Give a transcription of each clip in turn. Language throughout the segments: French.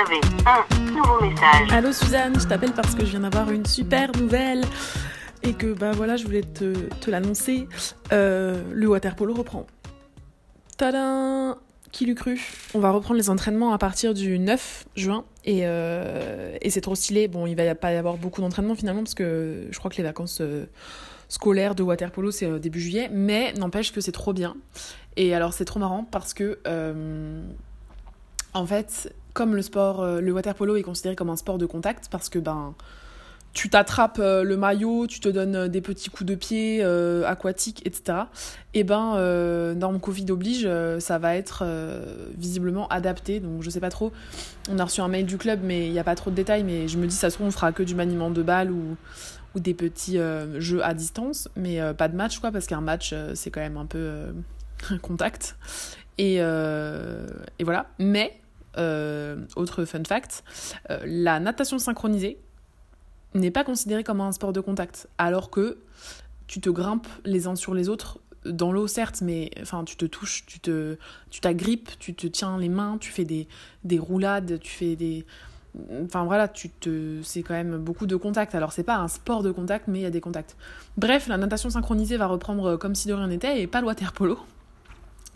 avez un nouveau message. Allô Suzanne, je t'appelle parce que je viens d'avoir une super nouvelle et que bah voilà, je voulais te, te l'annoncer. Euh, le waterpolo reprend. Tadam Qui l'eût cru? On va reprendre les entraînements à partir du 9 juin et, euh, et c'est trop stylé. Bon, il va pas y avoir beaucoup d'entraînements finalement parce que je crois que les vacances euh, scolaires de waterpolo c'est euh, début juillet, mais n'empêche que c'est trop bien. Et alors c'est trop marrant parce que en fait, comme le sport, euh, le waterpolo est considéré comme un sport de contact parce que ben tu t'attrapes euh, le maillot, tu te donnes euh, des petits coups de pied aquatiques, etc. Et ben, euh, norme Covid oblige, ça va être visiblement adapté. Donc je sais pas trop. On a reçu un mail du club, mais il n'y a pas trop de détails. Mais je me dis, ça se trouve, on fera que du maniement de balles ou, des petits jeux à distance, mais pas de match, quoi, parce qu'un match, c'est quand même un peu un contact. Et, voilà. Mais, autre fun fact, euh, la natation synchronisée, n'est pas considéré comme un sport de contact, alors que tu te grimpes les uns sur les autres dans l'eau certes, mais enfin tu te touches, tu te, tu t'agrippes, tu te tiens les mains, tu fais des, des roulades, tu fais des, enfin voilà, tu te, c'est quand même beaucoup de contacts. Alors c'est pas un sport de contact, mais il y a des contacts. Bref, la natation synchronisée va reprendre comme si de rien n'était et pas le water polo.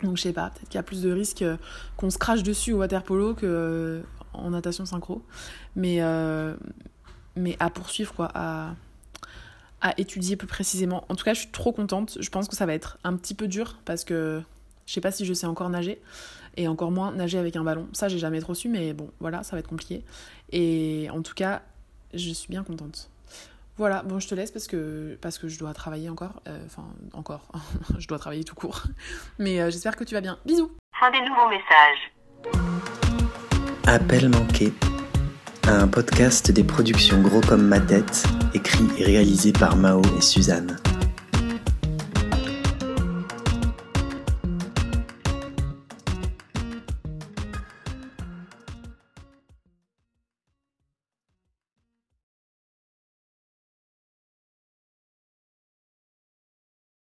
Donc je sais pas, peut-être qu'il y a plus de risques euh, qu'on se crache dessus au water polo que euh, en natation synchro, mais euh, mais à poursuivre quoi, à, à étudier plus précisément. En tout cas, je suis trop contente. Je pense que ça va être un petit peu dur parce que je sais pas si je sais encore nager et encore moins nager avec un ballon. Ça, j'ai jamais trop su, mais bon, voilà, ça va être compliqué. Et en tout cas, je suis bien contente. Voilà, bon, je te laisse parce que, parce que je dois travailler encore. Euh, Enfin, encore. je dois travailler tout court. Mais euh, j'espère que tu vas bien. Bisous Fin des nouveaux messages. Appel manqué, un podcast des productions Gros comme ma tête, écrit et réalisé par Mao et Suzanne.